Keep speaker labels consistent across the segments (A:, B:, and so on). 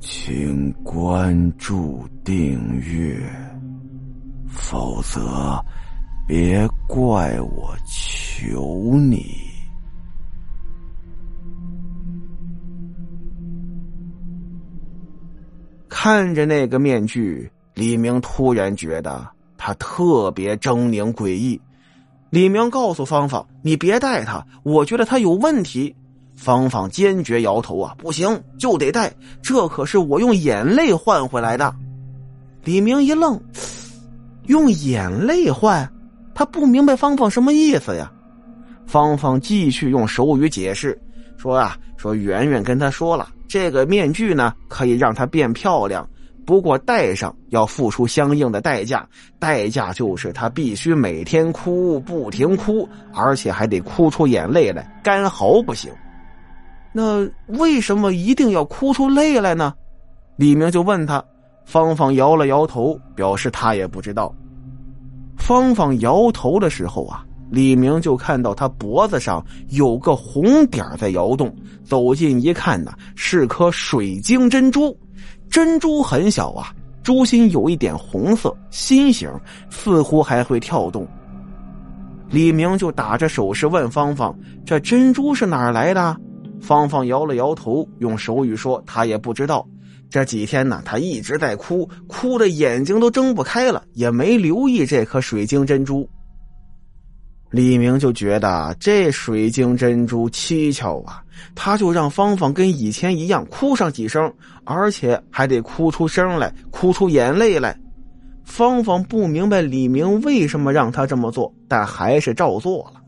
A: 请关注订阅，否则别怪我求你。
B: 看着那个面具，李明突然觉得他特别狰狞诡异。李明告诉芳芳：“你别带他，我觉得他有问题。”芳芳坚决摇头：“啊，不行，就得戴，这可是我用眼泪换回来的。”李明一愣：“用眼泪换？”他不明白芳芳什么意思呀？芳芳继续用手语解释说：“啊，说圆圆跟他说了。”这个面具呢，可以让她变漂亮，不过戴上要付出相应的代价，代价就是她必须每天哭，不停哭，而且还得哭出眼泪来，干嚎不行。那为什么一定要哭出泪来呢？李明就问他，芳芳摇了摇头，表示他也不知道。芳芳摇头的时候啊。李明就看到他脖子上有个红点在摇动，走近一看呢，是颗水晶珍珠。珍珠很小啊，珠心有一点红色，心形，似乎还会跳动。李明就打着手势问芳芳：“这珍珠是哪儿来的？”芳芳摇了摇头，用手语说：“她也不知道。这几天呢，她一直在哭，哭的眼睛都睁不开了，也没留意这颗水晶珍珠。”李明就觉得这水晶珍珠蹊跷啊，他就让芳芳跟以前一样哭上几声，而且还得哭出声来，哭出眼泪来。芳芳不明白李明为什么让他这么做，但还是照做了。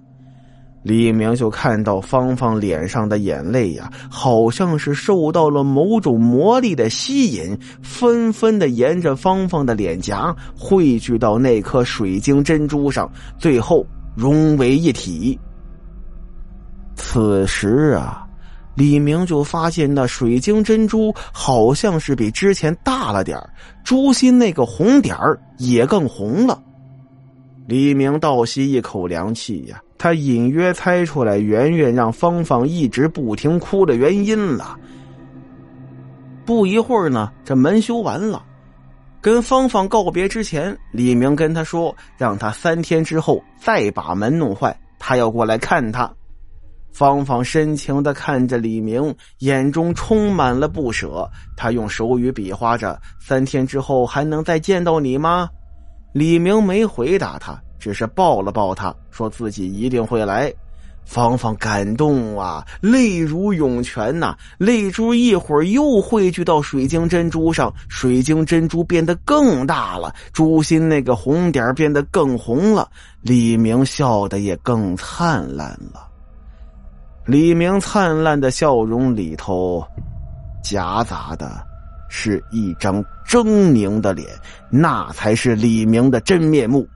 B: 李明就看到芳芳脸上的眼泪呀，好像是受到了某种魔力的吸引，纷纷的沿着芳芳的脸颊汇聚到那颗水晶珍珠上，最后。融为一体。此时啊，李明就发现那水晶珍珠好像是比之前大了点珠心那个红点儿也更红了。李明倒吸一口凉气呀，他隐约猜出来圆圆让芳芳一直不停哭的原因了。不一会儿呢，这门修完了。跟芳芳告别之前，李明跟他说，让他三天之后再把门弄坏，他要过来看他。芳芳深情的看着李明，眼中充满了不舍。他用手语比划着：“三天之后还能再见到你吗？”李明没回答他，只是抱了抱他，说自己一定会来。芳芳感动啊，泪如涌泉呐，泪珠一会儿又汇聚到水晶珍珠上，水晶珍珠变得更大了，珠心那个红点变得更红了，李明笑得也更灿烂了。李明灿烂的笑容里头，夹杂的是一张狰狞的脸，那才是李明的真面目。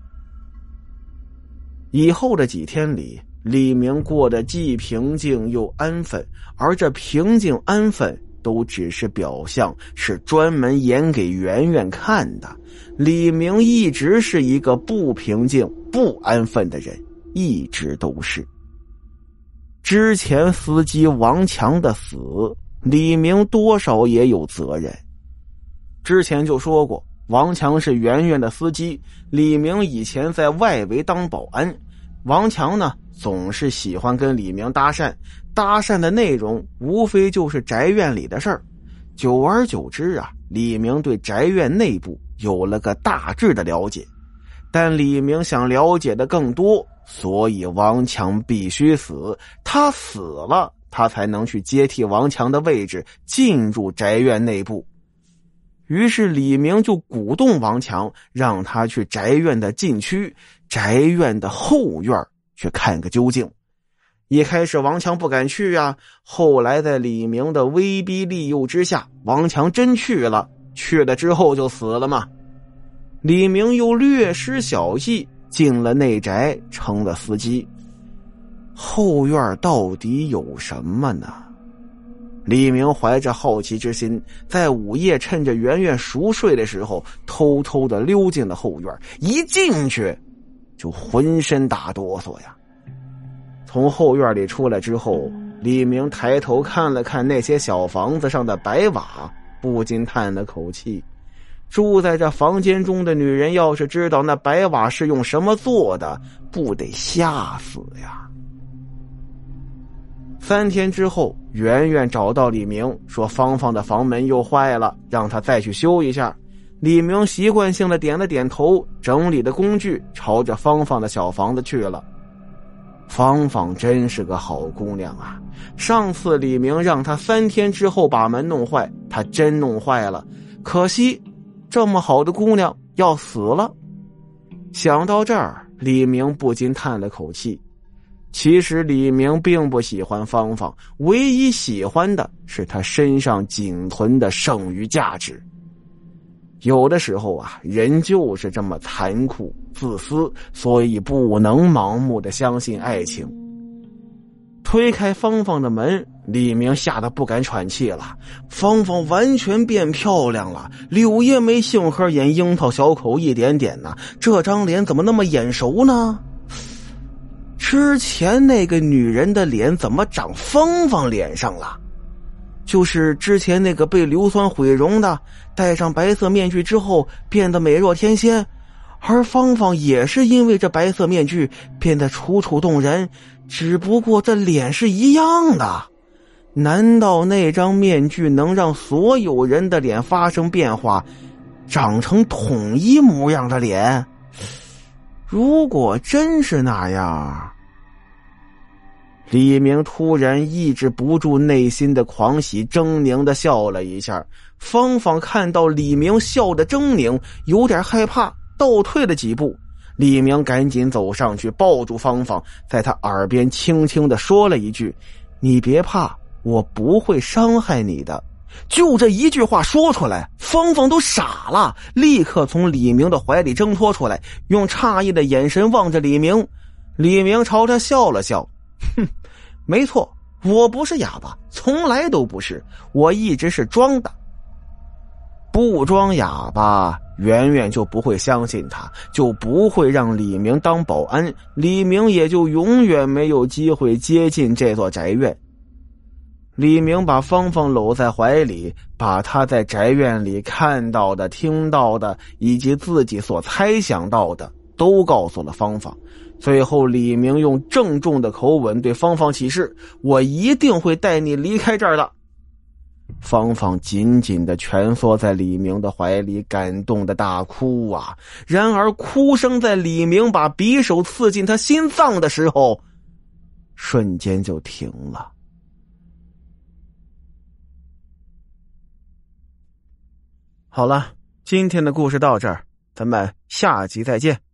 B: 以后的几天里。李明过得既平静又安分，而这平静安分都只是表象，是专门演给圆圆看的。李明一直是一个不平静、不安分的人，一直都是。之前司机王强的死，李明多少也有责任。之前就说过，王强是圆圆的司机，李明以前在外围当保安，王强呢？总是喜欢跟李明搭讪，搭讪的内容无非就是宅院里的事儿。久而久之啊，李明对宅院内部有了个大致的了解。但李明想了解的更多，所以王强必须死。他死了，他才能去接替王强的位置，进入宅院内部。于是李明就鼓动王强，让他去宅院的禁区，宅院的后院去看个究竟。一开始王强不敢去啊，后来在李明的威逼利诱之下，王强真去了。去了之后就死了嘛。李明又略施小计，进了内宅，成了司机。后院到底有什么呢？李明怀着好奇之心，在午夜趁着圆圆熟睡的时候，偷偷的溜进了后院。一进去。就浑身打哆嗦呀！从后院里出来之后，李明抬头看了看那些小房子上的白瓦，不禁叹了口气。住在这房间中的女人，要是知道那白瓦是用什么做的，不得吓死呀！三天之后，圆圆找到李明，说芳芳的房门又坏了，让他再去修一下。李明习惯性的点了点头，整理的工具，朝着芳芳的小房子去了。芳芳真是个好姑娘啊！上次李明让她三天之后把门弄坏，她真弄坏了。可惜，这么好的姑娘要死了。想到这儿，李明不禁叹了口气。其实李明并不喜欢芳芳，唯一喜欢的是她身上仅存的剩余价值。有的时候啊，人就是这么残酷、自私，所以不能盲目的相信爱情。推开芳芳的门，李明吓得不敢喘气了。芳芳完全变漂亮了，柳叶眉、杏核眼、樱桃小口，一点点呢。这张脸怎么那么眼熟呢？之前那个女人的脸怎么长芳芳脸上了？就是之前那个被硫酸毁容的，戴上白色面具之后变得美若天仙，而芳芳也是因为这白色面具变得楚楚动人，只不过这脸是一样的。难道那张面具能让所有人的脸发生变化，长成统一模样的脸？如果真是那样。李明突然抑制不住内心的狂喜，狰狞的笑了一下。芳芳看到李明笑的狰狞，有点害怕，倒退了几步。李明赶紧走上去，抱住芳芳，在他耳边轻轻的说了一句：“你别怕，我不会伤害你的。”就这一句话说出来，芳芳都傻了，立刻从李明的怀里挣脱出来，用诧异的眼神望着李明。李明朝他笑了笑。哼，没错，我不是哑巴，从来都不是，我一直是装的。不装哑巴，圆圆就不会相信他，就不会让李明当保安，李明也就永远没有机会接近这座宅院。李明把芳芳搂在怀里，把他在宅院里看到的、听到的，以及自己所猜想到的，都告诉了芳芳。最后，李明用郑重的口吻对芳芳起誓：“我一定会带你离开这儿的。”芳芳紧紧的蜷缩在李明的怀里，感动的大哭啊！然而，哭声在李明把匕首刺进他心脏的时候，瞬间就停了。好了，今天的故事到这儿，咱们下集再见。